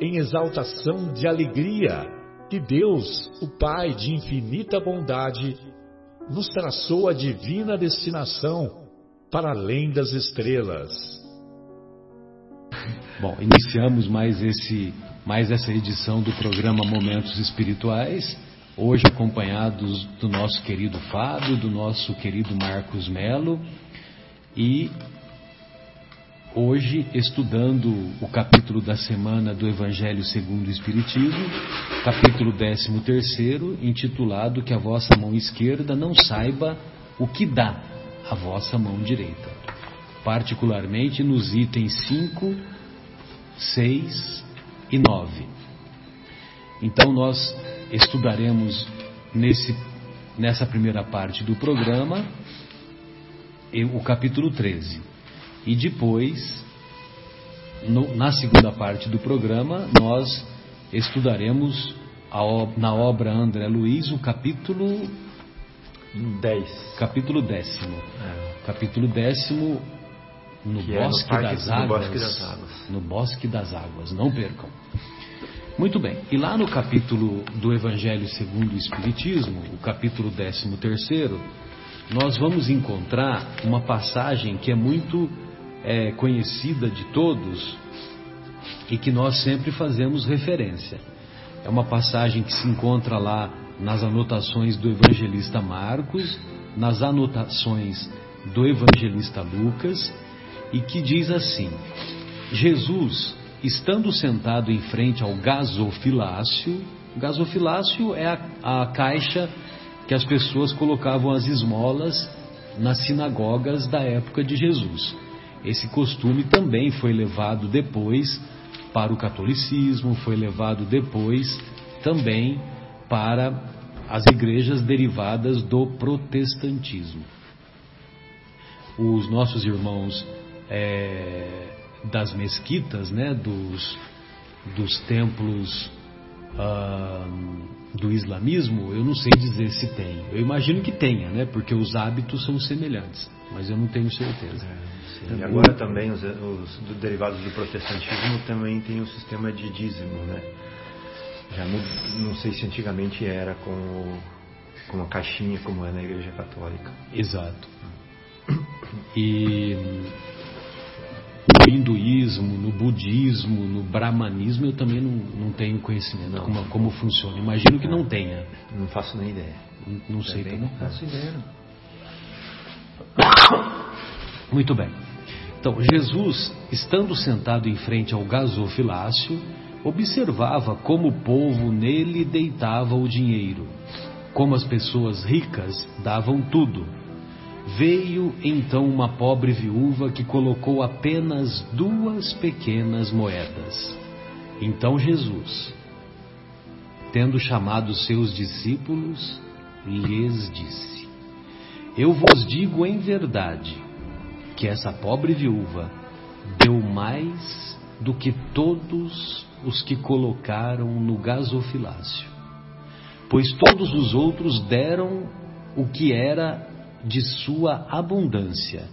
em exaltação de alegria que Deus, o Pai de infinita bondade, nos traçou a divina destinação para além das estrelas. Bom, iniciamos mais esse mais essa edição do programa Momentos Espirituais, hoje acompanhados do nosso querido Fábio, do nosso querido Marcos Melo e hoje estudando o capítulo da semana do Evangelho segundo o Espiritismo, capítulo 13, intitulado Que a vossa mão esquerda não saiba o que dá a vossa mão direita. Particularmente nos itens 5, 6 e 9. Então nós estudaremos nesse, nessa primeira parte do programa o capítulo 13 e depois, no, na segunda parte do programa, nós estudaremos a, na obra André Luiz o capítulo 10. Capítulo décimo. É. Capítulo décimo no bosque, é no das águas, no bosque das águas. No bosque das águas, não percam. Muito bem, e lá no capítulo do Evangelho segundo o Espiritismo, o capítulo 13 terceiro, nós vamos encontrar uma passagem que é muito é, conhecida de todos e que nós sempre fazemos referência. É uma passagem que se encontra lá nas anotações do evangelista Marcos, nas anotações do evangelista Lucas, e que diz assim: Jesus, estando sentado em frente ao gasofilácio, gasofilácio é a, a caixa que as pessoas colocavam as esmolas nas sinagogas da época de Jesus. Esse costume também foi levado depois para o catolicismo, foi levado depois também para as igrejas derivadas do protestantismo. Os nossos irmãos é, das mesquitas, né, dos, dos templos ah, do islamismo, eu não sei dizer se tem. Eu imagino que tenha, né, porque os hábitos são semelhantes, mas eu não tenho certeza. É. Sim, e agora também os, os derivados do protestantismo também tem o sistema de dízimo, né? Já não, não sei se antigamente era com, com uma caixinha como é na Igreja Católica. Exato. E no hinduísmo, no budismo, no brahmanismo eu também não, não tenho conhecimento não. Como, como funciona. Imagino que não tenha. Não faço nem ideia. Não, não sei também. Não faço ideia. Muito bem. Então, Jesus, estando sentado em frente ao gasofilácio, observava como o povo nele deitava o dinheiro, como as pessoas ricas davam tudo. Veio então uma pobre viúva que colocou apenas duas pequenas moedas. Então Jesus, tendo chamado seus discípulos, lhes disse: Eu vos digo em verdade, que essa pobre viúva deu mais do que todos os que colocaram no gasofilácio, pois todos os outros deram o que era de sua abundância,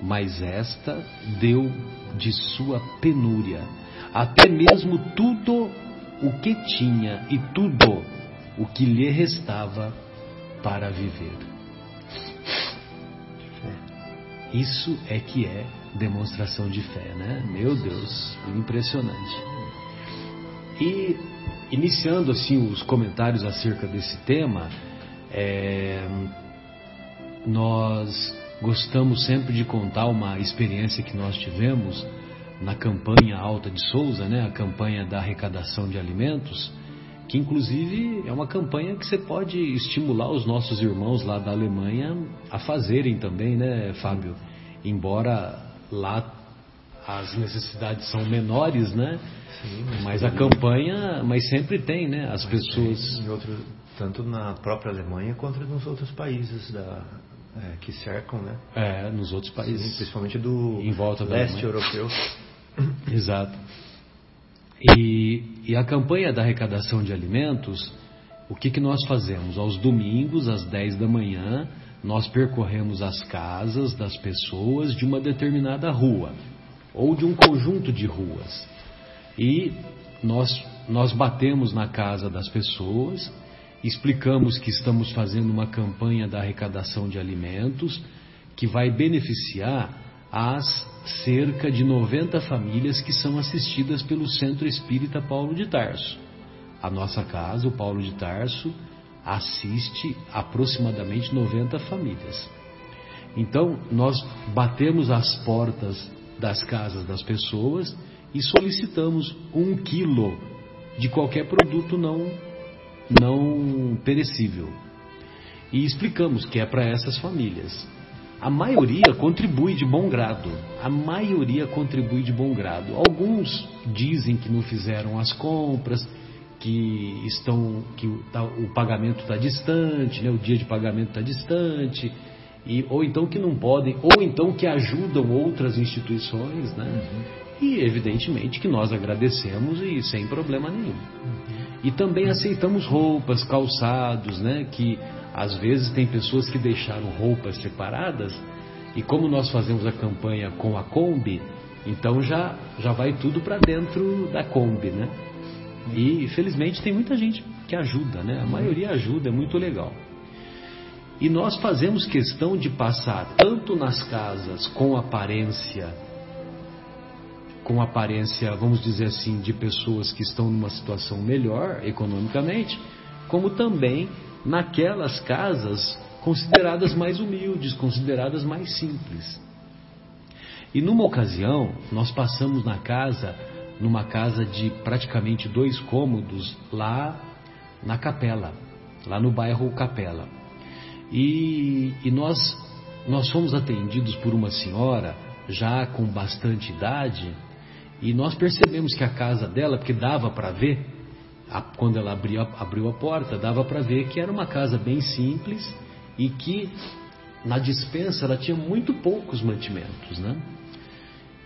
mas esta deu de sua penúria, até mesmo tudo o que tinha e tudo o que lhe restava para viver. Isso é que é demonstração de fé, né? Meu Deus, impressionante. E, iniciando assim os comentários acerca desse tema, é, nós gostamos sempre de contar uma experiência que nós tivemos na campanha Alta de Souza, né, a campanha da arrecadação de alimentos, que inclusive é uma campanha que você pode estimular os nossos irmãos lá da Alemanha a fazerem também, né, Fábio? Embora lá as necessidades são menores, né? Sim, mas, mas a campanha, mas sempre tem, né? As pessoas. Tem, outro, tanto na própria Alemanha quanto nos outros países da, é, que cercam, né? É, nos outros países. Sim, principalmente do em volta leste europeu. Exato. E, e, a campanha da arrecadação de alimentos, o que, que nós fazemos? Aos domingos, às 10 da manhã, nós percorremos as casas das pessoas de uma determinada rua ou de um conjunto de ruas. E nós, nós batemos na casa das pessoas, explicamos que estamos fazendo uma campanha da arrecadação de alimentos que vai beneficiar as cerca de 90 famílias que são assistidas pelo Centro Espírita Paulo de Tarso. A nossa casa, o Paulo de Tarso, assiste aproximadamente 90 famílias. Então, nós batemos as portas das casas das pessoas e solicitamos um quilo de qualquer produto não, não perecível. E explicamos que é para essas famílias. A maioria contribui de bom grado. A maioria contribui de bom grado. Alguns dizem que não fizeram as compras, que estão, que o, tá, o pagamento está distante, né? o dia de pagamento está distante e, ou então que não podem, ou então que ajudam outras instituições, né? Uhum. E evidentemente que nós agradecemos e sem problema nenhum. E também aceitamos roupas, calçados, né? Que às vezes tem pessoas que deixaram roupas separadas e como nós fazemos a campanha com a Kombi, então já já vai tudo para dentro da Kombi, né? E felizmente tem muita gente que ajuda, né? A maioria ajuda, é muito legal. E nós fazemos questão de passar tanto nas casas com aparência, com aparência, vamos dizer assim, de pessoas que estão numa situação melhor economicamente, como também naquelas casas consideradas mais humildes, consideradas mais simples. E numa ocasião, nós passamos na casa, numa casa de praticamente dois cômodos, lá na Capela, lá no bairro Capela. E, e nós, nós fomos atendidos por uma senhora já com bastante idade e nós percebemos que a casa dela, porque dava para ver, a, quando ela abriu, abriu a porta, dava para ver que era uma casa bem simples e que na dispensa ela tinha muito poucos mantimentos, né?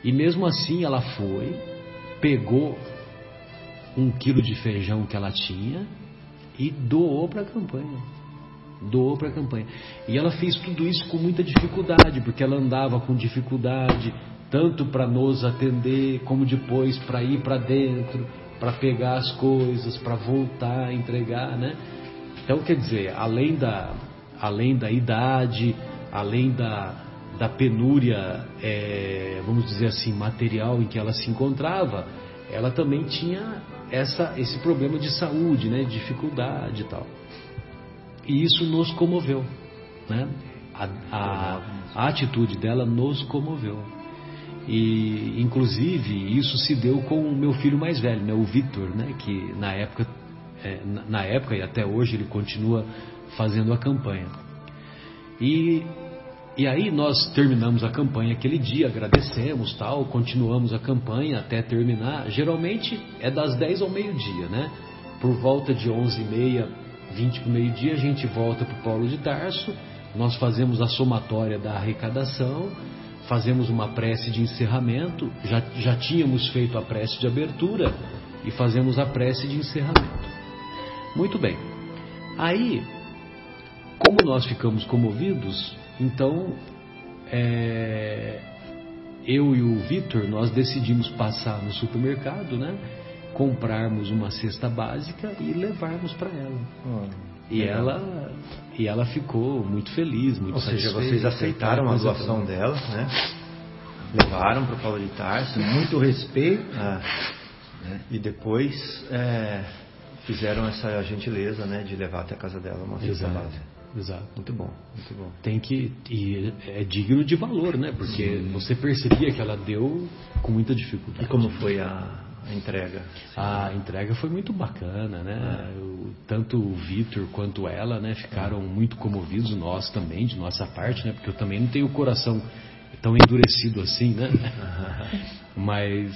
E mesmo assim ela foi, pegou um quilo de feijão que ela tinha e doou para a campanha doou para a campanha. E ela fez tudo isso com muita dificuldade, porque ela andava com dificuldade, tanto para nos atender, como depois para ir para dentro, para pegar as coisas, para voltar entregar, né? Então, quer dizer, além da, além da idade, além da, da penúria, é, vamos dizer assim, material em que ela se encontrava, ela também tinha essa, esse problema de saúde, né? Dificuldade e tal. E isso nos comoveu. Né? A, a, a atitude dela nos comoveu. E, inclusive, isso se deu com o meu filho mais velho, né, o Vitor, né, que na época, é, na época e até hoje ele continua fazendo a campanha. E, e aí nós terminamos a campanha aquele dia, agradecemos, tal, continuamos a campanha até terminar. Geralmente é das 10 ao meio-dia, né? Por volta de 11 e meia 20 para o meio-dia, a gente volta para o Paulo de Tarso, nós fazemos a somatória da arrecadação, fazemos uma prece de encerramento, já, já tínhamos feito a prece de abertura e fazemos a prece de encerramento. Muito bem. Aí, como nós ficamos comovidos, então é, eu e o Vitor nós decidimos passar no supermercado, né? comprarmos uma cesta básica e levarmos para ela. Oh, e ela e ela ficou muito feliz, muito Ou seja, vocês aceitaram a doação dela, né? Levaram para o Paulo de Tarso, muito respeito. Ah, né? E depois é, fizeram essa gentileza, né, de levar até a casa dela uma cesta básica. Exato. Muito bom, muito bom. Tem que e é digno de valor, né? Porque você percebia que ela deu com muita dificuldade. E como foi a, a entrega? A entrega foi muito bacana, né? O- tanto o Vitor quanto ela, né, ficaram muito comovidos, nós também, de nossa parte, né? Porque eu também não tenho o coração tão endurecido assim, né? Mas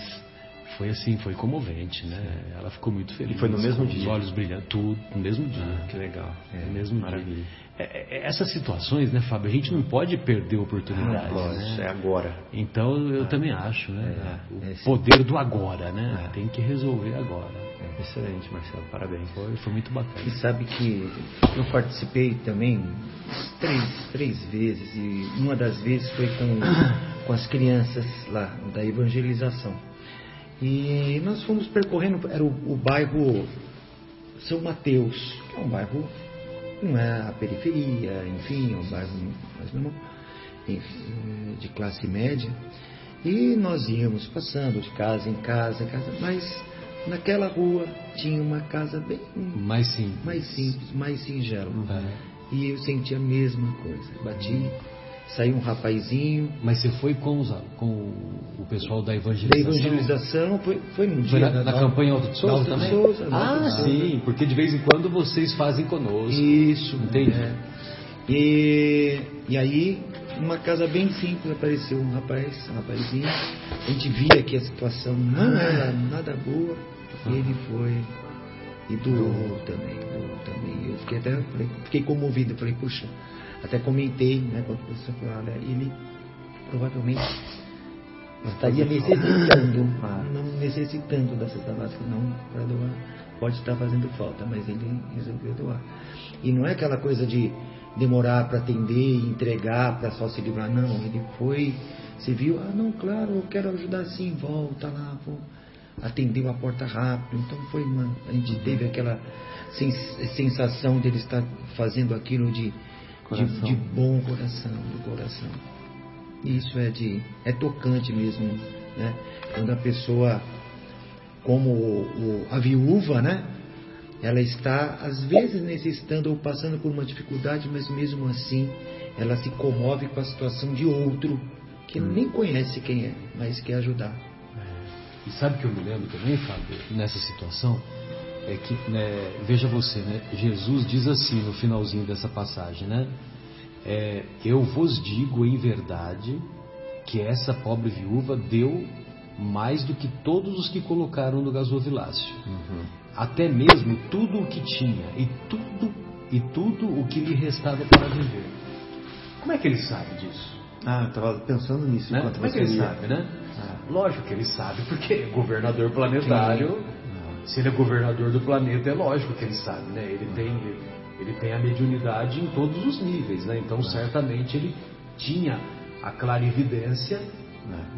foi assim, foi comovente, né? Ela ficou muito feliz. E foi no mesmo com Os dia? olhos brilhando, tudo no mesmo dia. Ah, que legal. No mesmo Maravilha. dia. É, é, essas situações, né, Fábio? A gente não pode perder oportunidades, Não, né? é agora. Então eu também acho, né? É, o é sim. poder do agora, né? É. Tem que resolver agora. Excelente, Marcelo, parabéns. Foi, foi muito bacana. E sabe que eu participei também três, três vezes, e uma das vezes foi com, com as crianças lá, da evangelização. E nós fomos percorrendo, era o, o bairro São Mateus, que é um bairro, não é a periferia, enfim, é um bairro mais normal, enfim, de classe média. E nós íamos passando de casa em casa, em casa, mas naquela rua tinha uma casa bem Mais simples. mais simples, mais singelo. É. E eu senti a mesma coisa. Bati, saiu um rapazinho. Mas você foi com, os, com o pessoal da Da evangelização? evangelização foi, foi num Foi dia na, na da- campanha Alto de Souza também? Souza, na Alto ah, sim, porque de vez em quando vocês fazem conosco. Isso, Entendi. é. E, e aí, numa casa bem simples, apareceu um rapaz, um rapazinho. A gente via que a situação não era nada boa. E ele foi e doou também, doou também. Eu fiquei até falei, fiquei comovido, falei, puxa, até comentei, né, quando você falou, olha, ele provavelmente estaria necessitando, não necessitando da cesta básica, não para doar. Pode estar fazendo falta, mas ele resolveu doar. E não é aquela coisa de demorar para atender entregar para só se livrar, não. Ele foi, você viu, ah, não, claro, eu quero ajudar sim, volta lá, vou. Atendeu a porta rápido, então foi uma. A gente teve aquela sens- sensação dele estar fazendo aquilo de, de, de bom coração, do coração. Isso é de é tocante mesmo, né? Quando a pessoa, como o- o- a viúva, né? Ela está às vezes necessitando ou passando por uma dificuldade, mas mesmo assim ela se comove com a situação de outro que nem conhece quem é, mas quer ajudar. E sabe o que eu me lembro também, Fábio, nessa situação? É que, né, veja você, né? Jesus diz assim no finalzinho dessa passagem, né? É, eu vos digo em verdade que essa pobre viúva deu mais do que todos os que colocaram no gasofilácio. Até mesmo tudo o que tinha e tudo e tudo o que lhe restava para viver. Como é que ele sabe disso? Ah, eu estava pensando nisso né? Como é que ele sabe, né? Ah. Lógico que ele sabe, porque é governador planetário. Se ele é governador do planeta, é lógico que ele sabe, né? Ele tem, ele tem a mediunidade em todos os níveis, né? Então, certamente, ele tinha a clarividência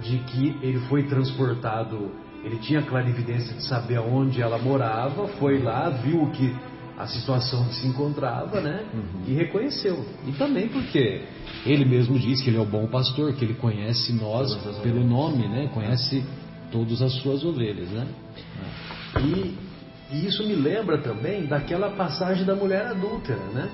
de que ele foi transportado, ele tinha a clarividência de saber aonde ela morava, foi lá, viu que a situação que se encontrava, né? E reconheceu. E também porque ele mesmo diz que ele é o bom pastor, que ele conhece nós pelo nome, né? Conhece todas as suas ovelhas, né? E, e isso me lembra também daquela passagem da mulher adúltera, né?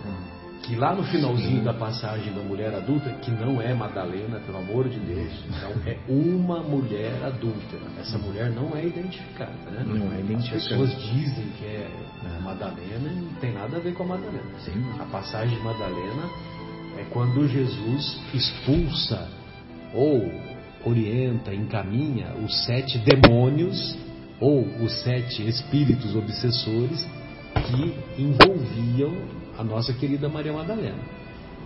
Que lá no finalzinho da passagem da mulher adúltera, que não é Madalena, pelo amor de Deus, então é uma mulher adúltera. Essa mulher não é identificada, né? Não é identificada. As pessoas dizem que é Madalena e não tem nada a ver com a Madalena. A passagem de Madalena é quando Jesus expulsa ou orienta, encaminha os sete demônios ou os sete espíritos obsessores que envolviam a nossa querida Maria Madalena.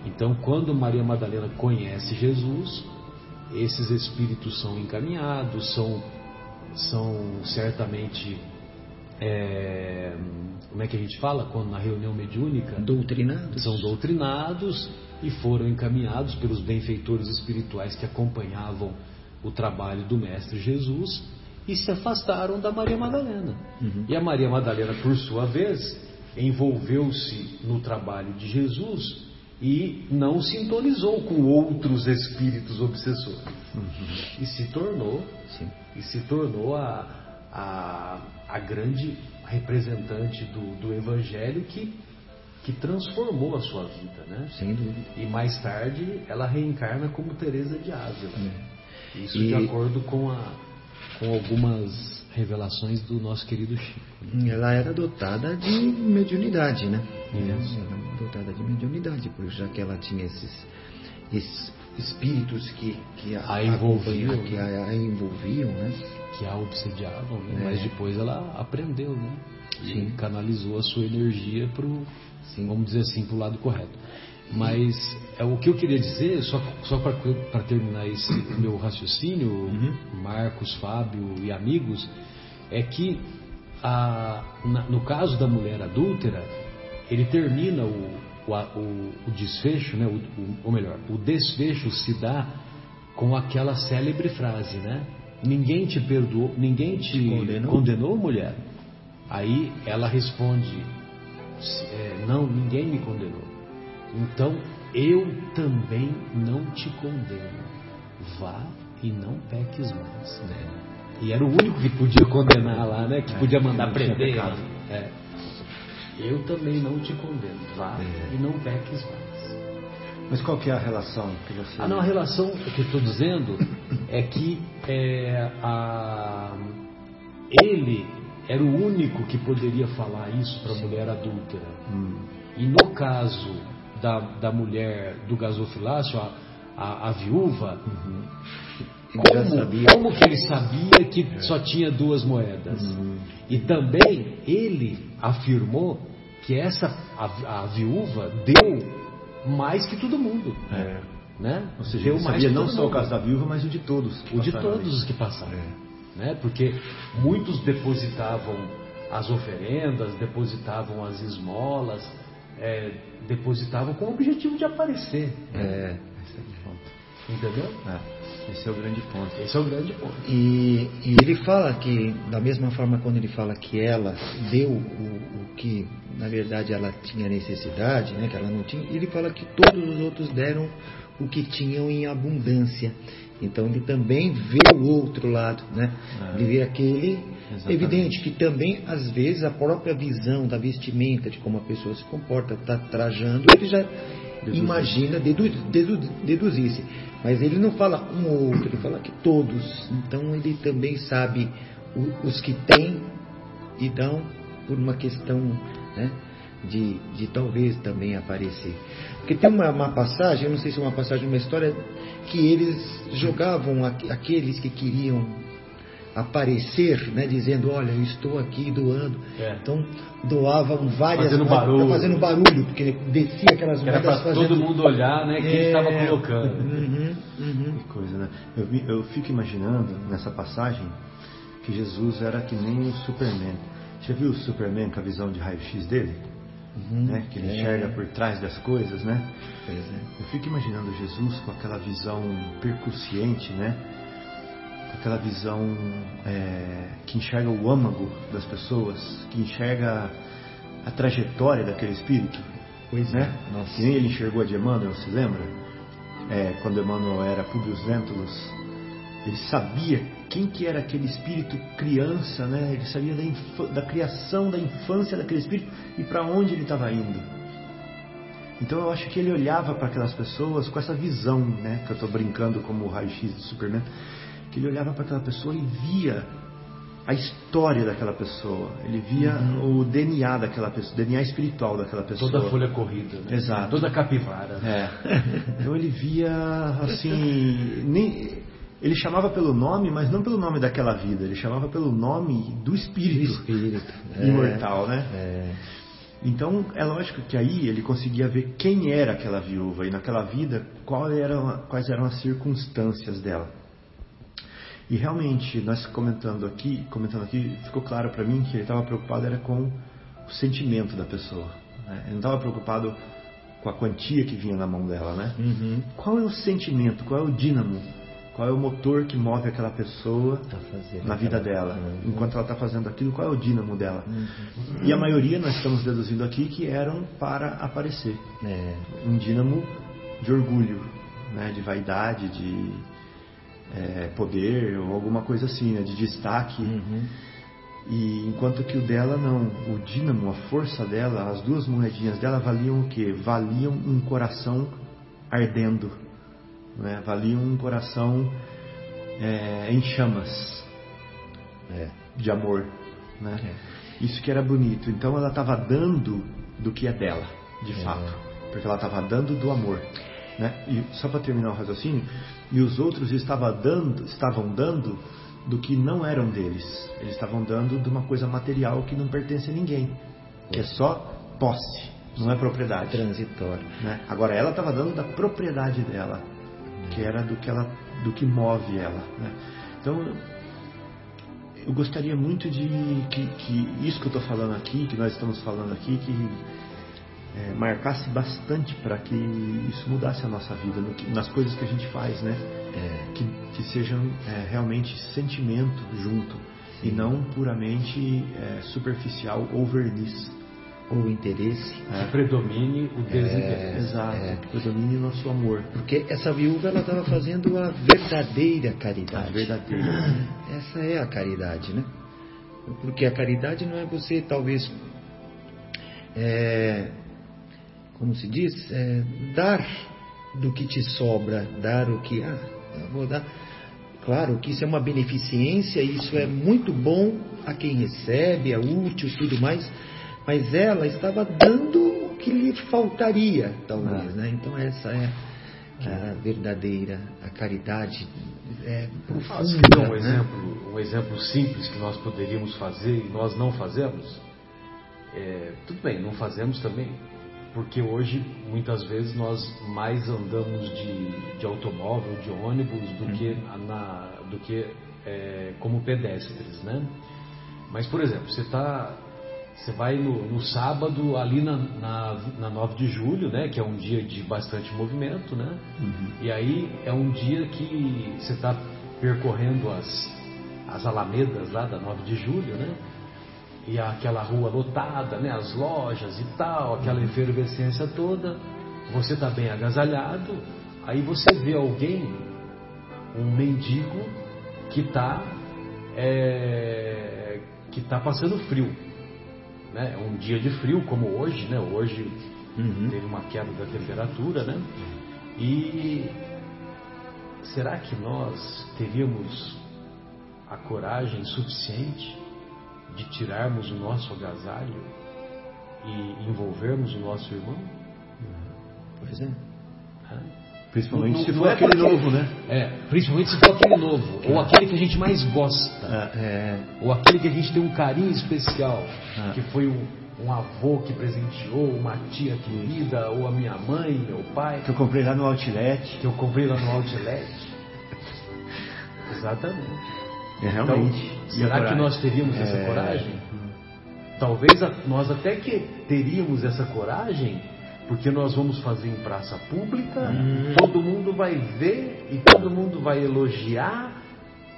Então, quando Maria Madalena conhece Jesus, esses espíritos são encaminhados, são, são certamente. é, como é que a gente fala quando na reunião mediúnica? Doutrinados. são doutrinados e foram encaminhados pelos benfeitores espirituais que acompanhavam o trabalho do Mestre Jesus e se afastaram da Maria Madalena. E a Maria Madalena, por sua vez, envolveu-se no trabalho de Jesus e não sintonizou com outros espíritos obsessores. E se tornou Sim. e se tornou a, a, a grande representante do, do Evangelho que, que transformou a sua vida, né? Sem dúvida. E mais tarde ela reencarna como Teresa de Ávila. É. Isso E- de acordo com, a, com algumas revelações do nosso querido Chico. Ela era dotada de mediunidade, né? Isso. Ela era dotada de mediunidade, por- já que ela tinha esses, esses espíritos que, que A envolviam, acompanhavam, que a, a envolviam, né? Que a obsediavam, né? É. mas depois ela aprendeu, né? E Sim. canalizou a sua energia para Sim. vamos dizer assim, para o lado correto. Mas é, o que eu queria dizer, só, só para terminar esse meu raciocínio, Uhum. Marcos, Fábio e amigos, é que a- na- no caso da mulher adúltera, ele termina o, o, o- o desfecho, né, o, ou melhor, o desfecho se dá com aquela célebre frase, né? Ninguém te perdoou, ninguém te Condenou? condenou mulher. Aí ela responde, é, não, ninguém me condenou. Então eu também não te condeno. Vá e não peques mais. E era o único que podia condenar lá, né? Que É, podia mandar que prender. É. Eu também não te condeno. Vá É. e não peques mais. Mas qual que é a relação que você... Ah, não, a relação que eu estou dizendo é que é, a- ele era o único que poderia falar isso para a mulher adúltera. Hum, E no caso da, da mulher do gasofilácio, a, a, a viúva, já como, como que ele sabia que só tinha duas moedas? Uhum. E também ele afirmou que essa a, a viúva deu mais que todo mundo. é. Né? Ou seja, deu ele mais sabia não só o caso da viúva, mas o de todos. O de todos os que passaram. É. Né? Porque muitos depositavam as oferendas, depositavam as esmolas, é, depositavam com o objetivo de aparecer. É, Esse é o ponto. Entendeu? É, esse é o grande ponto. Esse é o grande ponto. E, e ele fala que, da mesma forma, quando ele fala que ela deu o, o que, na verdade, ela tinha necessidade, né, que ela não tinha, ele fala que todos os outros deram o que tinham em abundância. Então ele também vê o outro lado, né? É. Ele vê aquele Exatamente. evidente que também às vezes a própria visão da vestimenta, de como a pessoa se comporta, está trajando, ele já Deduzir. imagina dedu, dedu, deduzisse. Mas ele não fala um ou outro, ele fala que todos. Então ele também sabe os que têm e dão por uma questão né, de, de talvez também aparecer. Porque tem uma, uma passagem, eu não sei se é uma passagem, uma história, que eles jogavam aqu- aqueles que queriam aparecer, né, dizendo, olha, eu estou aqui doando. É. Então doavam várias Fazendo barulho. fazendo barulho, porque descia aquelas Que era moedas para fazendo todo mundo olhar né, quem É. estava colocando. Uhum, uhum. Que coisa, né? Eu, eu fico imaginando nessa passagem que Jesus era que nem o Superman. Já viu o Superman com a visão de raio-x dele? Uhum. Né? Que ele É. enxerga por trás das coisas, né? É. Eu fico imaginando Jesus com aquela visão percussiente, né? Com aquela visão é, que enxerga o âmago das pessoas, que enxerga a trajetória daquele espírito. Pois né? é. Nossa. Que nem ele enxergou a de Emmanuel, se lembra? É, quando Emmanuel era Publius Lentulus, ele sabia quem que era aquele espírito criança, né? Ele sabia da, da criação, da infância daquele espírito e para onde ele estava indo. Então eu acho que ele olhava para aquelas pessoas com essa visão, né? Que eu estou brincando como o raio-x do Superman, que ele olhava para aquela pessoa e via a história daquela pessoa, ele via o DNA daquela pessoa, o DNA espiritual daquela pessoa. Toda a folha corrida, né? Exato. Toda a capivara. né? É. Então ele via assim, nem ele chamava pelo nome, mas não pelo nome daquela vida, ele chamava pelo nome do espírito, Espírito. É. imortal, né? É. Então é lógico que aí ele conseguia ver quem era aquela viúva e naquela vida eram, quais eram as circunstâncias dela. E realmente nós comentando aqui, comentando aqui, ficou claro para mim que ele estava preocupado era com o sentimento da pessoa. né? Ele não estava preocupado com a quantia que vinha na mão dela, né? Uhum. Qual é o sentimento? Qual é o dínamo? Qual é o motor que move aquela pessoa Tá na vida dela? Uhum. Enquanto ela está fazendo aquilo, qual é o dínamo dela? E a maioria nós estamos deduzindo aqui que eram para aparecer. É. Um dínamo de orgulho, né? de vaidade, de é, poder ou alguma coisa assim, né? de destaque. Uhum. E enquanto que o dela não, o dínamo, a força dela, as duas moedinhas dela valiam o quê? Valiam um coração ardendo, né? valiam um coração é, em chamas é. de amor. Né? É. Isso que era bonito. Então ela estava dando do que é dela, de é. fato, porque ela estava dando do amor. Né? E só para terminar o raciocínio, e os outros estavam dando, estavam dando do que não eram deles. Eles estavam dando de uma coisa material que não pertence a ninguém, que é só posse, não é propriedade. Transitório. Né? Agora ela estava dando da propriedade dela, que era do que ela, do que move ela. Né? Então eu gostaria muito de que, que isso que eu estou falando aqui, que nós estamos falando aqui, que é, marcasse bastante para que isso mudasse a nossa vida, que, nas coisas que a gente faz, né? É, que, que sejam é, realmente sentimento junto Sim. e não puramente é, superficial ou verniz. Ou interesse. Que predomine o desinteresse. É, Exato, é. que predomine o nosso amor. Porque essa viúva ela estava fazendo a verdadeira caridade. A verdadeira. Essa é a caridade, né? Porque a caridade não é você talvez é, como se diz, é, dar do que te sobra, dar o que, ah, vou dar. Claro que isso é uma beneficência, isso é muito bom a quem recebe, é útil e tudo mais, mas ela estava dando o que lhe faltaria, talvez, ah. né? Então essa é a verdadeira, a caridade é profunda. Acho que um né? exemplo, um exemplo simples que nós poderíamos fazer e nós não fazemos. É, tudo bem, não fazemos também porque hoje muitas vezes nós mais andamos de, de automóvel, de ônibus, do uhum. que, na, do que é, como pedestres, né? Mas, por exemplo, você tá, você vai no, no sábado ali na, na, na 9 de julho, né? Que é um dia de bastante movimento, né? Uhum. E aí é um dia que você está percorrendo as, as alamedas lá da 9 de julho, né? e aquela rua lotada, né, as lojas e tal, aquela uhum. efervescência toda, você está bem agasalhado, aí você vê alguém, um mendigo, que está é, que tá passando frio. Né? É um dia de frio, como hoje, né? Hoje uhum. teve uma queda da temperatura, né? E será que nós teríamos a coragem suficiente de tirarmos o nosso agasalho e envolvermos o nosso irmão? Pois é. Principalmente não, se for é aquele porque, novo, né? É, principalmente se for aquele novo. Ou aquele que a gente mais gosta. É, é. Ou aquele que a gente tem um carinho especial. É. Que foi um, um, avô que presenteou, uma tia querida, ou a minha mãe, meu pai. Que eu comprei lá no outlet. Que eu comprei lá no outlet. Exatamente. É, realmente. Então, será que nós teríamos essa é... coragem? Talvez a, nós até que teríamos essa coragem, porque nós vamos fazer em praça pública, hum. todo mundo vai ver e todo mundo vai elogiar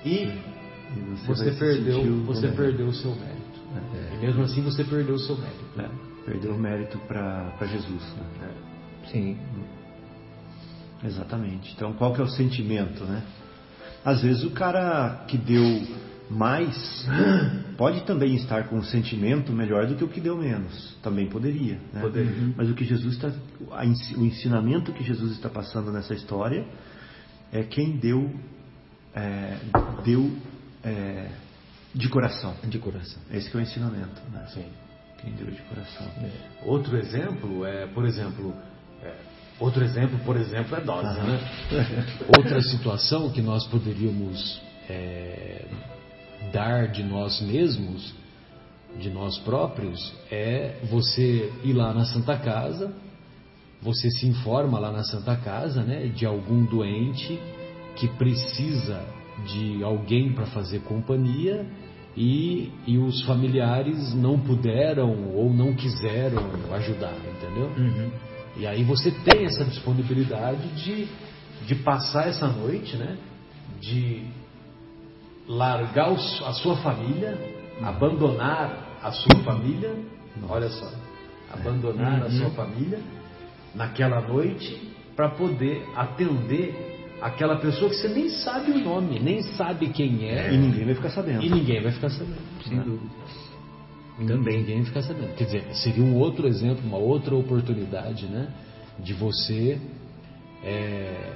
e, e você, você perdeu, você perdeu o seu mérito. É. E mesmo assim você perdeu o seu mérito. É. Perdeu o mérito para Jesus. Né? É. Sim. Exatamente. Então qual que é o sentimento, né? Às vezes o cara que deu mais pode também estar com um sentimento melhor do que o que deu menos. Também poderia. Né? poderia. Uhum. Mas o que Jesus está, o ensinamento que Jesus está passando nessa história é quem deu, é, deu é, de coração. De coração. Esse é o ensinamento. Né? Sim. Quem deu de coração. É. Outro exemplo é, por exemplo, é, Outro exemplo, por exemplo, é dose, né? Outra situação que nós poderíamos é, dar de nós mesmos, de nós próprios, é você ir lá na Santa Casa, você se informa lá na Santa Casa, né, de algum doente que precisa de alguém para fazer companhia e, e os familiares não puderam ou não quiseram ajudar, entendeu? Uhum. E aí você tem essa disponibilidade de, de passar essa noite, né? De largar a sua família, abandonar a sua família, olha só, abandonar a sua uhum. família naquela noite para poder atender aquela pessoa que você nem sabe o nome, nem sabe quem é. E ninguém vai ficar sabendo. E ninguém vai ficar sabendo. Sem dúvida. Também ninguém vai ficar sabendo. Quer dizer, seria um outro exemplo, uma outra oportunidade, né? De você é,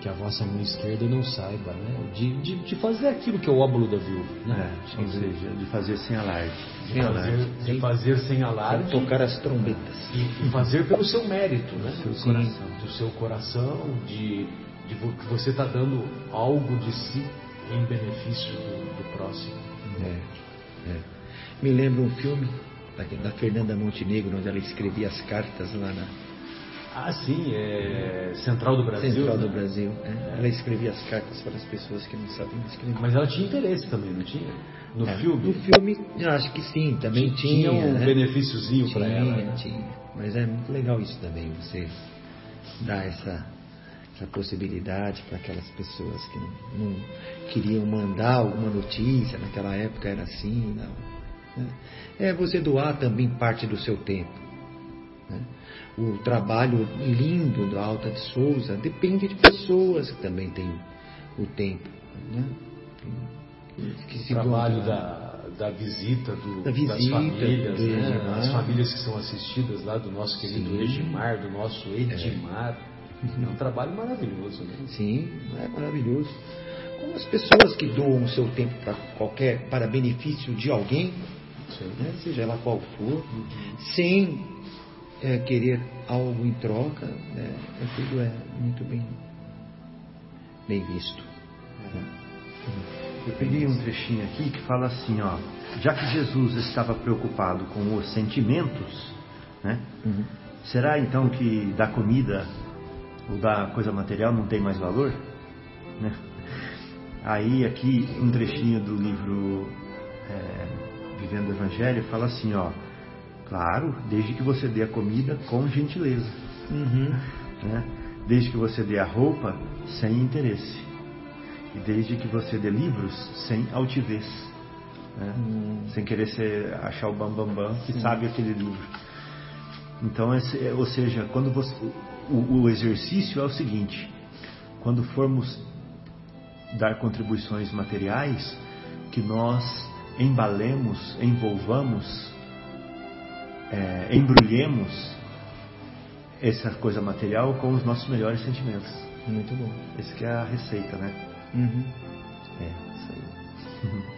que a vossa mão esquerda não saiba, né? De, de, de fazer aquilo que é o óbolo da viúva, né? É, ou seja, de fazer sem alarde. De fazer, de fazer sem alarde Sem tocar as trombetas. e, e fazer pelo seu mérito, né? seu Sim, coração. Do seu coração, de, de que você está dando algo de si em benefício do, do próximo. É, é. Me lembra um filme da, da Fernanda Montenegro, onde ela escrevia as cartas lá na Ah, sim, é Central do Brasil. Central do né? Brasil. é. Ela escrevia as cartas para as pessoas que não sabiam escrever. Mas ela tinha interesse também, não tinha? No É, filme? No filme, eu acho que sim, também tinha. um né? benefíciozinho para Tinha, ela. né? tinha. Mas é muito legal isso também, você dar essa, essa possibilidade para aquelas pessoas que não, não queriam mandar alguma notícia, naquela época era assim, não. né? É você doar também parte do seu tempo. né? O trabalho lindo da Alta de Souza depende de pessoas que também têm o tempo. Né? Que- que O trabalho da, da visita, do, Da das visita, famílias, do né? As famílias que são assistidas lá do nosso querido Sim. Edmar, do nosso Edmar. É, um trabalho maravilhoso, né? Sim, é maravilhoso. Como as pessoas que doam o seu tempo para qualquer, para benefício de alguém, né, seja lá qual for, sem é, querer algo em troca, né, é tudo é muito bem, bem visto. Eu peguei um trechinho aqui que fala assim, ó. Já que Jesus estava preocupado com os sentimentos, né? Uhum. Será então que da comida ou da coisa material não tem mais valor? Né? Aí aqui um trechinho do livro é, Vivendo o Evangelho fala assim, ó. Claro, desde que você dê a comida com gentileza, Uhum. né? Desde que você dê a roupa sem interesse e desde que você dê livros sem altivez, né? Hum. sem querer ser, achar o bambambam bam, bam, que sabe aquele livro. Então, esse, é- ou seja, quando você, o, o exercício é o seguinte: quando formos dar contribuições materiais, que nós embalemos, envolvamos, é, embrulhemos essa coisa material com os nossos melhores sentimentos. Muito bom. Essa que é a receita, né? Uhum. É, isso aí.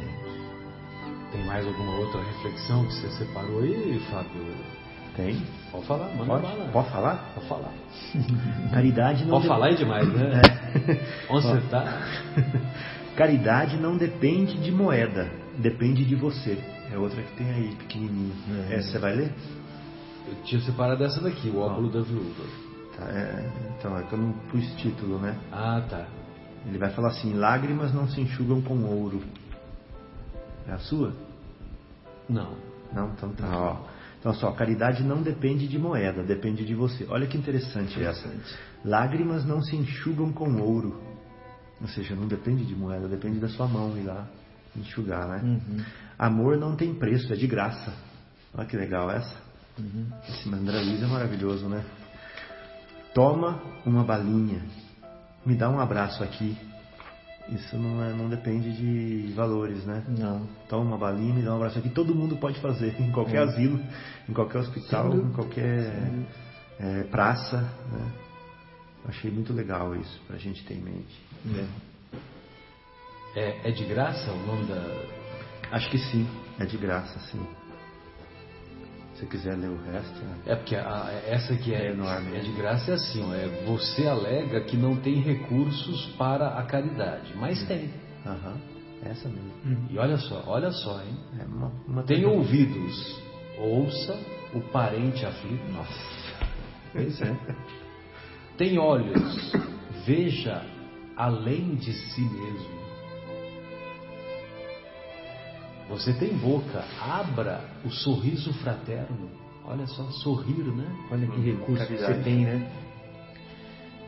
Tem mais alguma outra reflexão que você separou aí, Fábio? Tem? Pode falar, manda Pode? bala. Pode falar? Pode falar. Caridade não Pode de- falar é demais, né? É. Onde você tá? Caridade não depende de moeda, depende de você. É outra que tem aí, pequenininho. É. Essa você vai ler? Eu tinha separado essa daqui, o óculo da viúva. Tá, é, então, é que eu não pus título, né? Ah, tá. Ele vai falar assim: lágrimas não se enxugam com ouro. É a sua? Não. Não? Então tá, ó. Então só, caridade não depende de moeda, depende de você. Olha que interessante essa. Lágrimas não se enxugam com ouro. Ou seja, não depende de moeda, depende da sua mão ir lá enxugar, né? Uhum. Amor não tem preço, é de graça. Olha que legal essa. Uhum. Esse André Luiz é maravilhoso, né? Toma uma balinha, me dá um abraço aqui. Isso não, é- não depende de valores, né? Não. Toma uma balinha, me dá um abraço aqui. Todo mundo pode fazer, em qualquer É. asilo, em qualquer hospital, em qualquer é, praça. Né? Achei muito legal isso, pra gente ter em mente. É. É, é de graça o nome da. Acho que sim, é de graça, sim. Se quiser ler o resto, né? É porque a- essa que é, É enorme, é de graça é assim, ó, é você alega que não tem recursos para a caridade, mas tem. Aham, essa mesmo. E olha só, olha só, hein? É uma, uma Tem ouvidos, ouça o parente aflito. Nossa. Pois é. Tem olhos, veja além de si mesmo. Você tem boca, abra o sorriso fraterno. Olha só, sorrir, né? Olha que recurso que você tem, né?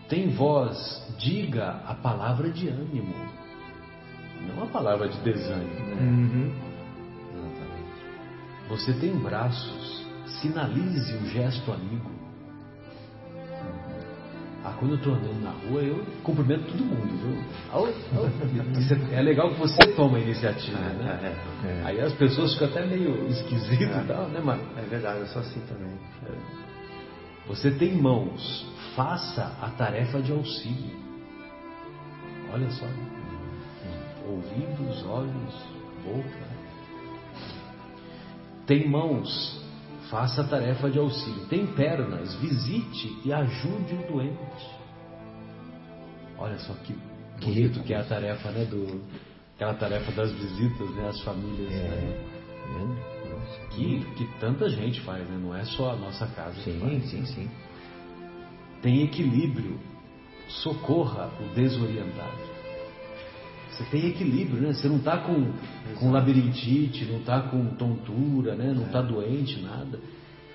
Tem voz, diga a palavra de ânimo, não a palavra de desânimo. Uhum. Exatamente. Você tem braços, sinalize um gesto amigo. Ah, quando eu estou andando na rua, eu cumprimento todo mundo, viu? É, é legal que você toma a iniciativa, é, né? É, é, Aí as pessoas ficam até meio esquisitas e tal, né, mano? É verdade, eu sou assim também. Você tem mãos, faça a tarefa de auxílio. Olha só. Ouvidos, olhos, boca. Tem mãos, Faça a tarefa de auxílio. Tem pernas, visite e ajude o doente. Olha só que bonito que é a tarefa, né? Do, aquela tarefa das visitas, né? As famílias. É. Né? Que, que tanta gente faz, né? Não é só a nossa casa. Sim, sim, sim. Tem equilíbrio. Socorra o desorientado. Você tem equilíbrio, né? Você não está com, com labirintite, não está com tontura, né? Não está é. doente, nada.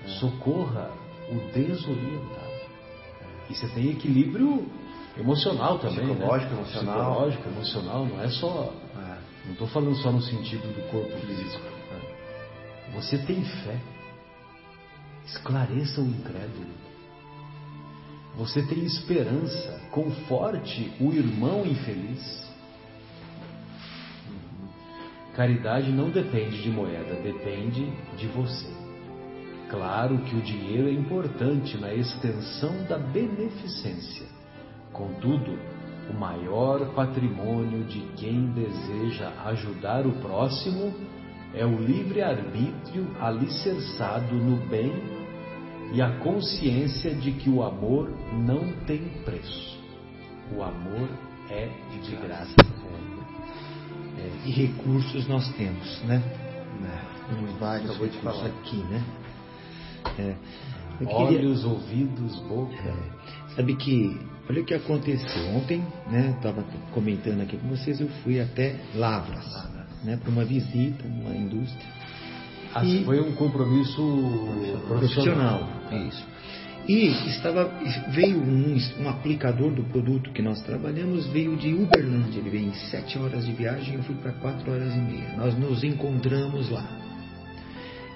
É. Socorra o desorientado. E você tem equilíbrio emocional também, Psicológico, né? emocional. Psicológico, emocional, não é só. É. Não estou falando só no sentido do corpo físico. É. Você tem fé. Esclareça o incrédulo. Você tem esperança. Conforte o irmão infeliz. Caridade não depende de moeda, depende de você. Claro que o dinheiro é importante na extensão da beneficência. Contudo, o maior patrimônio de quem deseja ajudar o próximo é o livre-arbítrio alicerçado no bem e a consciência de que o amor não tem preço. O amor é de graça é, e recursos nós temos, né? Temos vários Acabou recursos aqui, né? É, Olhos, queria... ouvidos, boca. É, sabe que, olha o que aconteceu ontem, né? Estava comentando aqui com vocês, eu fui até Lavras, né? Para uma visita numa indústria. Ah, e... Foi um compromisso profissional. profissional. Isso. E estava, veio um, um, aplicador do produto que nós trabalhamos, veio de Uberlândia, ele veio em sete horas de viagem, eu fui para quatro horas e meia. Nós nos encontramos lá.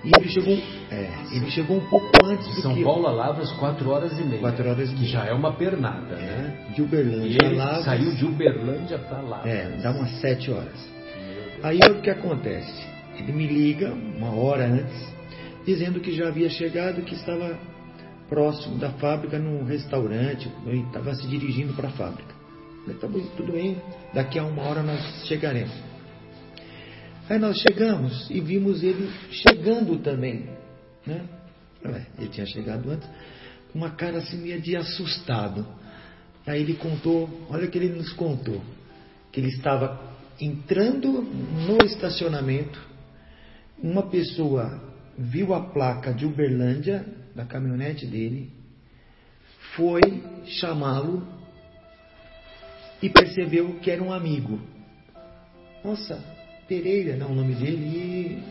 E ele chegou, é, ele chegou um pouco antes de São Paulo a Lavras, quatro horas e meia. Quatro horas e meia. Que já é uma pernada, é, né? De Uberlândia ele Lavras. Saiu de Uberlândia para Lavras. É, dá umas sete horas. Aí o que acontece? Ele me liga uma hora antes, dizendo que já havia chegado, que estava próximo da fábrica, num restaurante, eu estava se dirigindo para a fábrica. Tá tudo bem, daqui a uma hora nós chegaremos. Aí nós chegamos e vimos ele chegando também. Né? Ele tinha chegado antes, com uma cara assim meio de assustado. Aí ele contou, olha o que ele nos contou, que ele estava entrando no estacionamento, uma pessoa viu a placa de Uberlândia da caminhonete dele, foi chamá-lo e percebeu que era um amigo. Nossa, Pereira, não o nome dele, e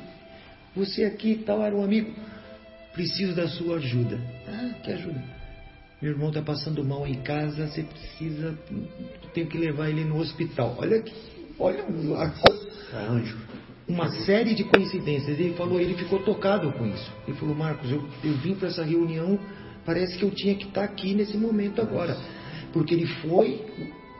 você aqui tal era um amigo. Preciso da sua ajuda. Ah, que ajuda? Meu irmão está passando mal em casa, você precisa. Tenho que levar ele no hospital. Olha aqui, olha a, anjo uma série de coincidências. Ele falou, ele ficou tocado com isso. Ele falou, Marcos, eu, eu vim para essa reunião, parece que eu tinha que estar tá aqui nesse momento agora. Porque ele foi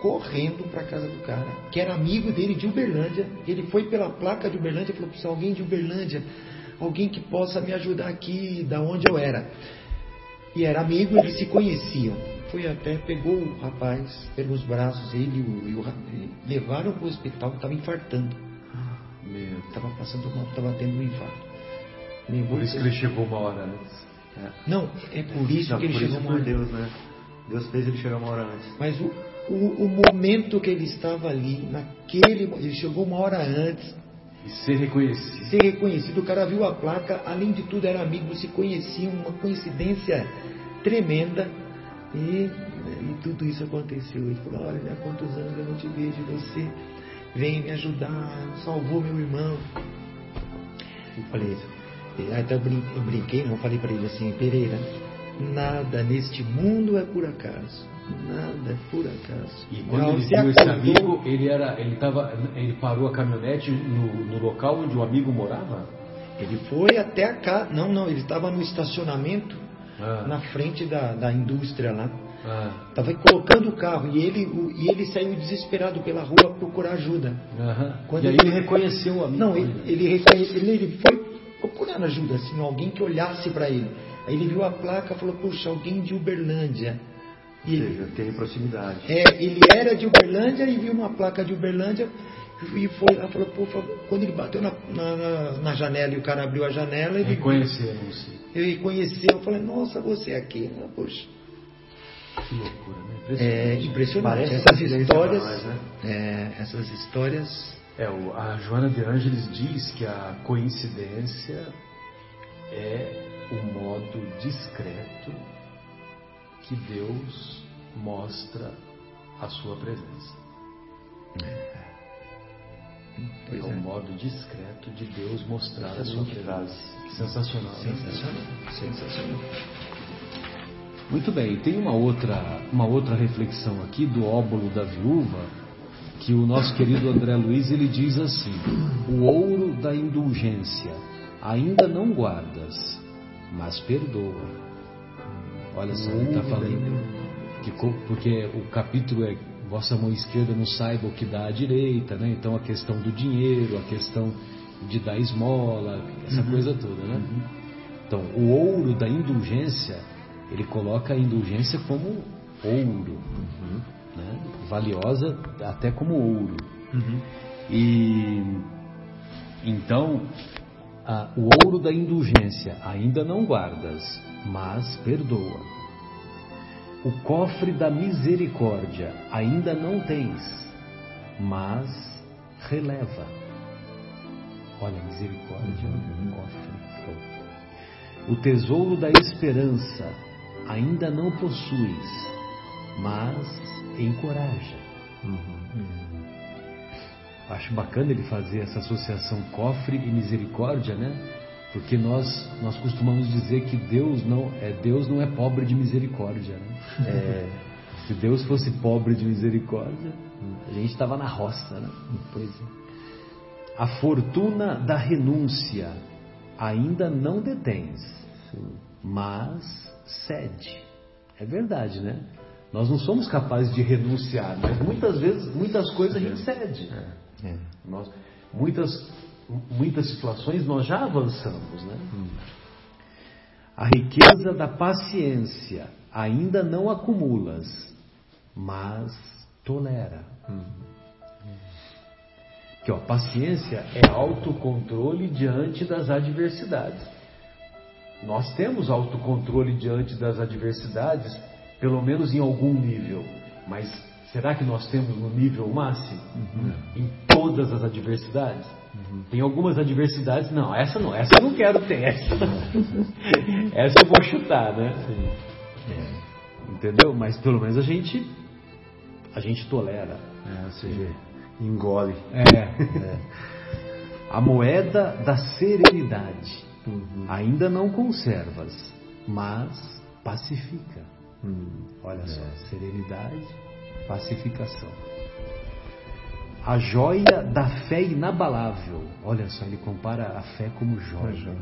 correndo para casa do cara, que era amigo dele de Uberlândia. Ele foi pela placa de Uberlândia e falou, precisa alguém de Uberlândia, alguém que possa me ajudar aqui, da onde eu era. E era amigo, eles se conheciam. Foi até, pegou o rapaz pelos braços, ele e o, e levaram para o hospital, estava infartando. Estava passando mal, estava tendo um infarto. por isso que ele chegou uma hora antes. É. Não, é por isso Não, que ele por chegou isso uma hora. Deus, né? Deus fez ele chegar uma hora antes. Mas o, o, o momento que ele estava ali, naquele. Ele chegou uma hora antes. E ser reconhecido. Ser reconhecido. O cara viu a placa, além de tudo, era amigo, se conheciam, uma coincidência tremenda. E, e tudo isso aconteceu. Ele falou: Olha, há quantos anos eu não te vejo, você vem me ajudar, salvou meu irmão. Eu falei, até eu brinquei, não falei para ele assim, Pereira, nada neste mundo é por acaso. Nada é por acaso. E quando não, ele viu esse amigo, ele era, ele tava, ele parou a caminhonete no, no local onde o amigo morava? Ele foi até a casa. Não, não, ele estava no estacionamento ah. na frente da, da indústria lá. Ah. Tava colocando o carro e ele, o, e ele saiu desesperado pela rua procurar ajuda. Quando e aí ele, reconheceu o amigo. Não, ele, ele, reconhece, ele, ele foi procurando ajuda, assim, alguém que olhasse para ele. Aí ele viu a placa falou, puxa, alguém de Uberlândia. E ele, tem proximidade. É, ele era de Uberlândia e viu uma placa de Uberlândia e foi lá, falou, pô, quando ele bateu na, na, na, janela e o cara abriu a janela, ele reconheceram-se. Ele conheceu, eu falei, nossa, você é aqui, poxa. Que loucura, né? Impressionante. É impressionante. Parece essas histórias, mais, né? é, essas histórias. É, a Joana de Ângeles diz que a coincidência é o modo discreto que Deus mostra a sua presença. É. Pois é um é. modo discreto de Deus mostrar a sua presença. Sensacional. Né? Sensacional. Muito bem, tem uma outra, uma outra reflexão aqui do óbolo da viúva, que o nosso querido André Luiz ele diz assim: O ouro da indulgência ainda não guardas, mas perdoa. Olha só, ele está falando que porque o capítulo é vossa mão esquerda não saiba o que dá à direita, né? Então a questão do dinheiro, a questão de dar esmola, essa uhum. coisa toda, né? Uhum. Então o ouro da indulgência, ele coloca a indulgência como ouro, uhum. né? valiosa até como ouro. Uhum. E então a, o ouro da indulgência ainda não guardas, mas perdoa o cofre da misericórdia ainda não tens, mas releva. Olha, misericórdia, uhum. cofre. O tesouro da esperança ainda não possuis, mas encoraja. Uhum. Acho bacana ele fazer essa associação cofre e misericórdia, né? Porque nós, nós costumamos dizer que Deus não é Deus não é pobre de misericórdia. Né? É, se Deus fosse pobre de misericórdia, a gente estava na roça. Né? Pois é. A fortuna da renúncia ainda não detens, mas cede. É verdade, né? Nós não somos capazes de renunciar, mas muitas vezes, muitas coisas a gente cede. É. é. Nós, muitas muitas situações nós já avançamos, né? A riqueza da paciência ainda não acumulas, mas tolera. Que ó, paciência é autocontrole diante das adversidades. Nós temos autocontrole diante das adversidades, pelo menos em algum nível, mas será que nós temos no nível máximo? Uhum. Em todas as adversidades? Uhum. Tem algumas adversidades, não, essa não, essa eu não quero ter, essa, essa eu vou chutar, né? É. Entendeu? Mas pelo menos a gente, a gente tolera. É, ou seja, engole. É. é. A moeda da serenidade uhum. ainda não conservas, mas pacifica. Hum. Olha só, é. serenidade, pacificação a joia da fé inabalável. Olha só, ele compara a fé como joia.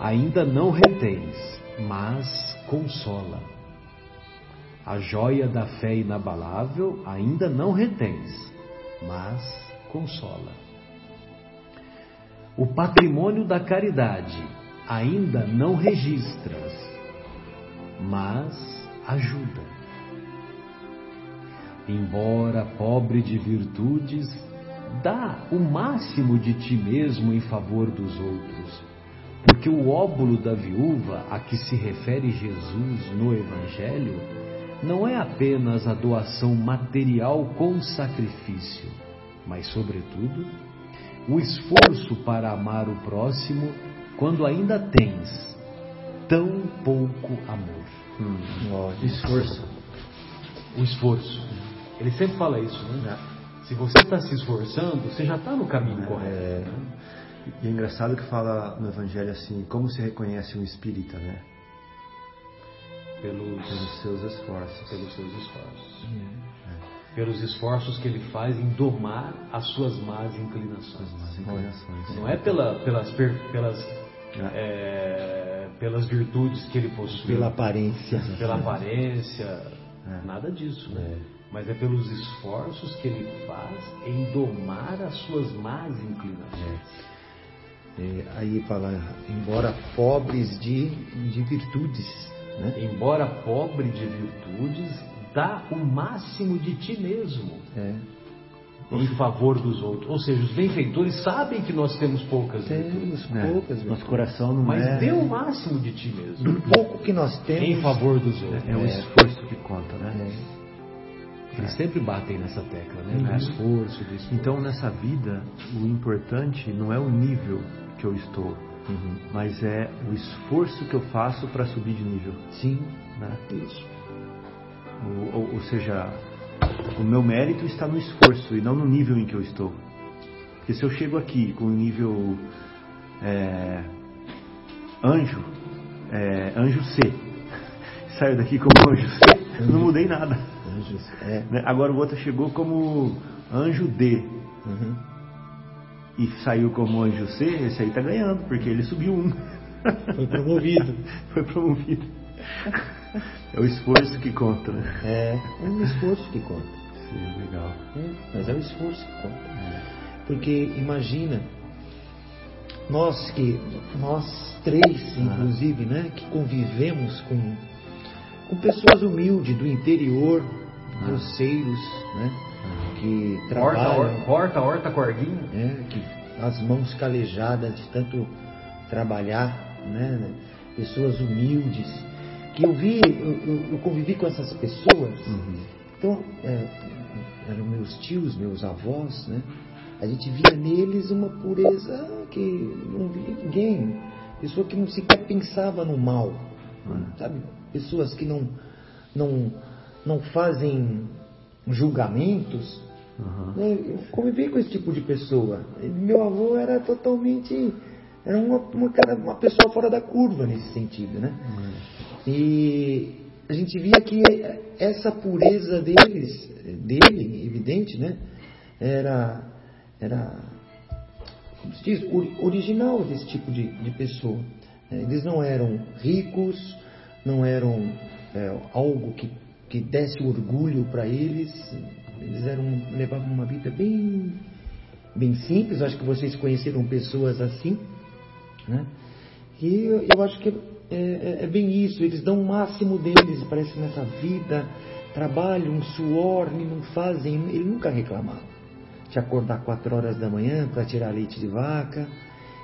Ainda não retens, mas consola. A joia da fé inabalável ainda não retens, mas consola. O patrimônio da caridade ainda não registras, mas ajuda embora pobre de virtudes, dá o máximo de ti mesmo em favor dos outros. Porque o óbolo da viúva a que se refere Jesus no Evangelho não é apenas a doação material com sacrifício, mas, sobretudo, o esforço para amar o próximo quando ainda tens tão pouco amor. Hum, ó, esforço. O esforço. Ele sempre fala isso, né? Se você está se esforçando, você já está no caminho é, correto. É, né? E é engraçado que fala no Evangelho assim, como se reconhece um espírita, né? Pelos, pelos seus esforços. Pelos seus esforços. É. Pelos esforços que ele faz em domar as suas más inclinações. Más inclinações. Não é pela, pelas, pelas é. é pelas virtudes que ele possui. Pela aparência. Pela aparência. É. Nada disso, né? É. Mas é pelos esforços que ele faz em domar as suas más inclinações. É. é aí fala, embora pobres de, de virtudes. Né? Embora pobre de virtudes, dá o máximo de ti mesmo. É em favor dos outros. Ou seja, os benfeitores sabem que nós temos poucas temos né? poucas, nosso coração não mas é. Mas dê o máximo de ti mesmo. O pouco que nós temos em favor dos outros. É, é o esforço que conta, né? É. Eles sempre batem nessa tecla, né? Uhum. O esforço, esforço. Então nessa vida o importante não é o nível que eu estou, uhum. mas é o esforço que eu faço para subir de nível. Sim, né? isso. Ou, seja, o meu mérito está no esforço e não no nível em que eu estou. Porque se eu chego aqui com o nível é, anjo, é, anjo C, saio daqui como anjo C, não mudei nada. É. Né? Agora o outro chegou como anjo D. Uhum. E saiu como anjo C, esse aí está ganhando, porque ele subiu um. Foi promovido. Foi promovido. É o esforço que conta, né? É, é o esforço que conta. Sim, legal. É, mas é o esforço que conta. É. Porque imagina, nós que, nós três, inclusive, ah. né, que convivemos com, com pessoas humildes do interior, ah. groseiros, né, ah. que trabalham... Horta, horta, horta cordinha. É, que as mãos calejadas de tanto trabalhar, né, pessoas humildes, que eu vi, eu, eu convivi com essas pessoas, uhum. então, é, eram meus tios, meus avós, né? A gente via neles uma pureza que não via ninguém, pessoa que não sequer pensava no mal, uhum. sabe? Pessoas que não, não, não fazem julgamentos. Uhum. Eu convivi com esse tipo de pessoa. Meu avô era totalmente era uma, uma, uma pessoa fora da curva nesse sentido, né? Uhum. E a gente via que essa pureza deles, dele, evidente, né? Era, era como se diz, original desse tipo de, de pessoa. É, eles não eram ricos, não eram é, algo que, que desse orgulho para eles. Eles eram, levavam uma vida bem, bem simples. Acho que vocês conheceram pessoas assim. Né? E eu, eu acho que é, é, é, bem isso, eles dão o máximo deles, parece nessa vida, trabalham, suor, e não fazem, ele nunca reclamava. De acordar quatro horas da manhã para tirar leite de vaca,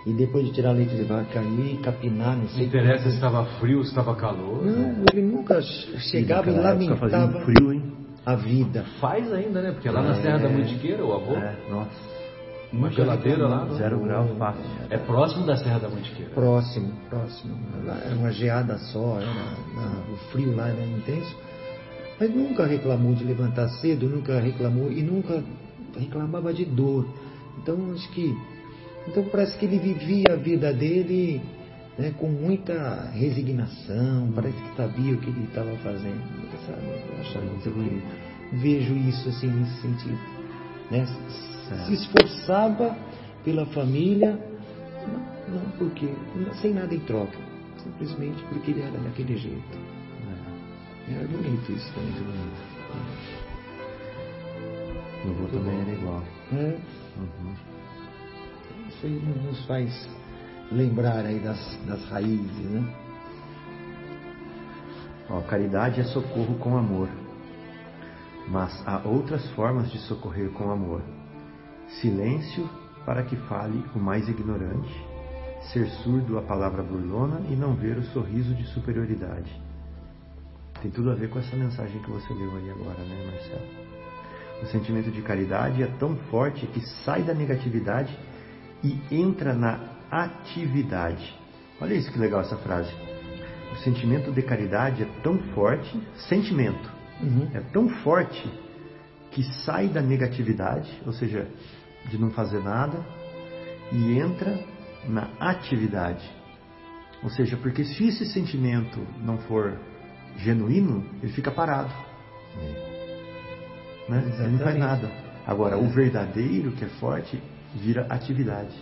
e depois de tirar leite de vaca aí, capinar, não sei. Não interessa se estava frio, se estava calor. Não, ele nunca chegava e lamentava frio, hein? a vida. Faz ainda, né? Porque lá na Serra da é. Mantiqueira, o avô. É, nossa. Uma geladeira lá? Zero grau fácil. É próximo da Serra da Mantiqueira? Próximo, próximo. Era uma geada só, era, o frio lá era intenso. Mas nunca reclamou de levantar cedo, nunca reclamou e nunca reclamava de dor. Então acho que. Então parece que ele vivia a vida dele né, com muita resignação, parece que sabia o que ele estava fazendo. Sabe? Eu acho muito bonito. Vejo isso assim nesse sentido. Né? Se esforçava pela família, não, não porque, sem nada em troca, simplesmente porque ele era daquele jeito. É. Era bonito isso também. Muito bonito. Meu avô também bom. era igual. É. Uhum. Isso aí nos faz lembrar aí das, das raízes, né? Ó, caridade é socorro com amor, mas há outras formas de socorrer com amor silêncio para que fale o mais ignorante, ser surdo à palavra burlona e não ver o sorriso de superioridade. Tem tudo a ver com essa mensagem que você leu aí agora, né, Marcelo? O sentimento de caridade é tão forte que sai da negatividade e entra na atividade. Olha isso que legal essa frase. O sentimento de caridade é tão forte, sentimento, uhum. é tão forte que sai da negatividade, ou seja, de não fazer nada e entra na atividade. Ou seja, porque se esse sentimento não for genuíno, ele fica parado. É. Né? Ele não faz nada. Agora, é. o verdadeiro, que é forte, vira atividade.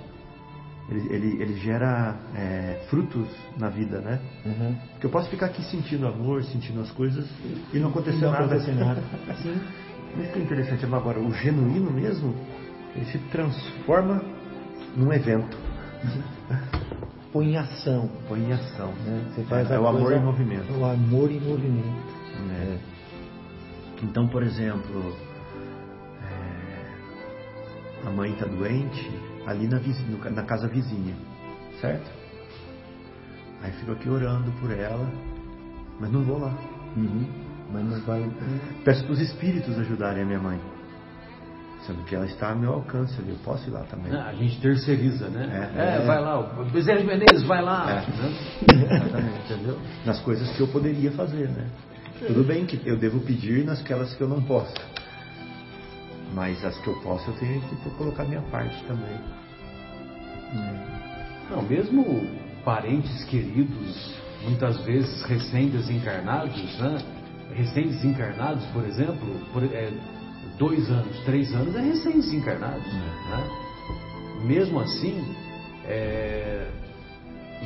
ele, ele, ele gera é, frutos na vida, né? Uhum. Porque eu posso ficar aqui sentindo amor, sentindo as coisas e não acontecer Não nada. acontecer nada. Sim. Muito interessante. Mas Agora, o genuíno mesmo, ele se transforma num evento. Põe em ação. Põe em ação. Né? Você faz é, a o amor em movimento. O amor em movimento. né? Então, por exemplo, é, a mãe está doente ali na, vizinha, na casa vizinha, certo? Aí fico aqui orando por ela, mas não vou lá. Uhum. Mas não vai. Peço para os espíritos ajudarem a minha mãe, sendo que ela está ao meu alcance ali, eu posso ir lá também. Ah, a gente terceiriza, né? É. É, vai lá, o Bezerra de Menezes, vai lá. É. né? Exatamente. Entendeu? Nas coisas que eu poderia fazer, né? Tudo bem que eu devo pedir nasquelas que eu não posso. Mas as que eu posso, eu tenho que colocar minha parte também. Não, mesmo parentes queridos, muitas vezes recém-desencarnados, né? Recém-desencarnados, por exemplo, por, é, dois anos, três anos é recém-desencarnados. Né? Mesmo assim, é,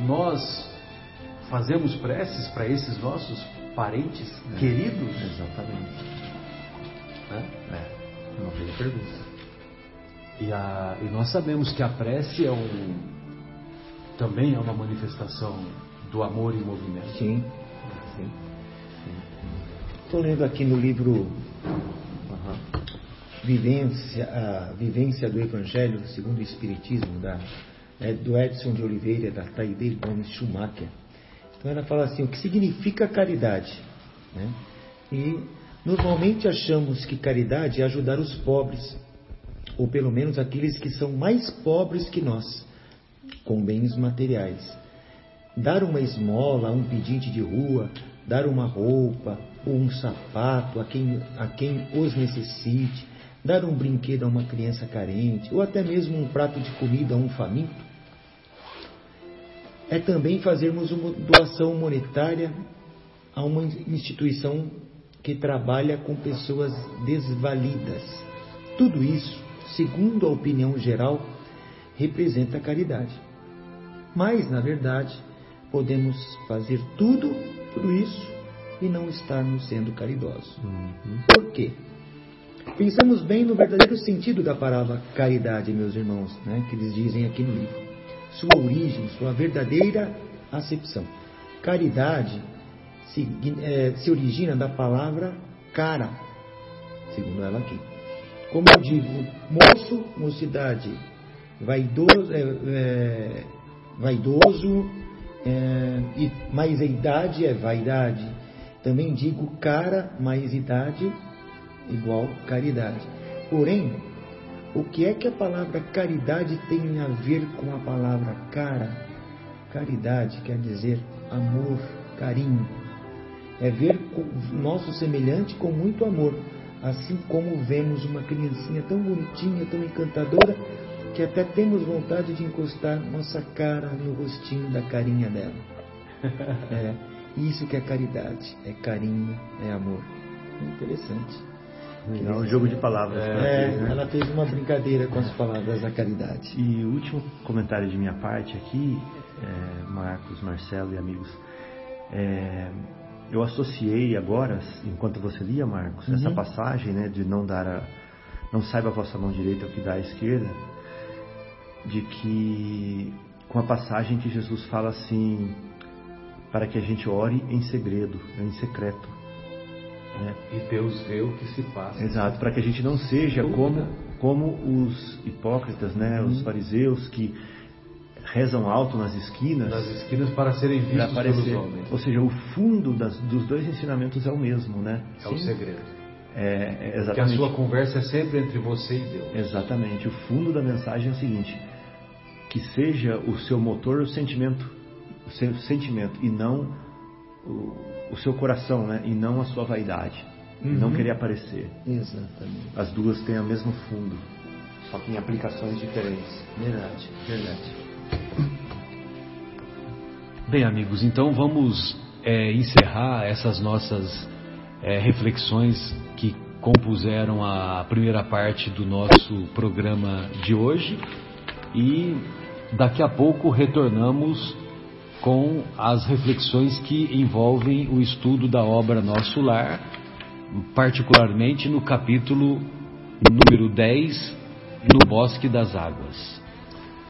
nós fazemos preces para esses nossos parentes queridos. Exatamente. Né? É, não fez pergunta. E, a- e nós sabemos que a prece é um, também é uma manifestação do amor em movimento. Sim. Sim. Estou lendo aqui no livro Vivência, a Vivência do Evangelho segundo o Espiritismo, da, é, do Edson de Oliveira, da Taide Gomes Schumacher. Então ela fala assim, o que significa caridade? né? E normalmente achamos que caridade é ajudar os pobres, ou pelo menos aqueles que são mais pobres que nós, com bens materiais. Dar uma esmola a um pedinte de rua, dar uma roupa ou um sapato a quem, a quem os necessite, dar um brinquedo a uma criança carente, ou até mesmo um prato de comida a um faminto, é também fazermos uma doação monetária a uma instituição que trabalha com pessoas desvalidas. Tudo isso, segundo a opinião geral, representa caridade. Mas, na verdade, podemos fazer tudo, tudo isso e não estarmos sendo caridosos. Por quê? Pensamos bem no verdadeiro sentido da palavra caridade, meus irmãos, né, que eles dizem aqui no livro. Sua origem, sua verdadeira acepção. Caridade se, eh, se origina da palavra cara, segundo ela aqui. Como eu digo, moço, mocidade, vaidoso, é, é, vaidoso é, e mais a idade é vaidade. Também digo cara mais idade igual caridade. Porém, o que é que a palavra caridade tem a ver com a palavra cara? Caridade quer dizer amor, carinho. É ver o nosso semelhante com muito amor, assim como vemos uma criancinha tão bonitinha, tão encantadora, que até temos vontade de encostar nossa cara no rostinho da carinha dela. É isso que é caridade, é carinho, é amor. É interessante. É um jogo de palavras. É, né? ela fez uma brincadeira com as palavras da caridade. E o último comentário de minha parte aqui, é, Marcos, Marcelo e amigos, é, eu associei agora, enquanto você lia, Marcos, essa Uhum. passagem, né, de não dar a, não saiba a vossa mão direita o que dá à esquerda, de que com a passagem que Jesus fala assim, para que a gente ore em segredo, em secreto. Né? E Deus vê o que se passa. Exato, para que a gente não seja como, como os hipócritas, né, os fariseus que rezam alto nas esquinas Nas esquinas para serem para vistos pelos aparecer. homens. Ou seja, o fundo das- dos dois ensinamentos é o mesmo, né? É o segredo. É, é Que a exatamente. sua conversa é sempre entre você e Deus. Exatamente. O fundo da mensagem é o seguinte: que seja o seu motor o sentimento, o seu sentimento e não o, o seu coração, né? E não a sua vaidade, e não Uhum. querer aparecer. Exatamente. As duas têm o mesmo fundo, só que em aplicações diferentes. Verdade, verdade. Bem, amigos, então vamos é, encerrar essas nossas é, reflexões que compuseram a primeira parte do nosso programa de hoje e Daqui a pouco retornamos com as reflexões que envolvem o estudo da obra Nosso Lar, particularmente no capítulo número 10, No Bosque das Águas.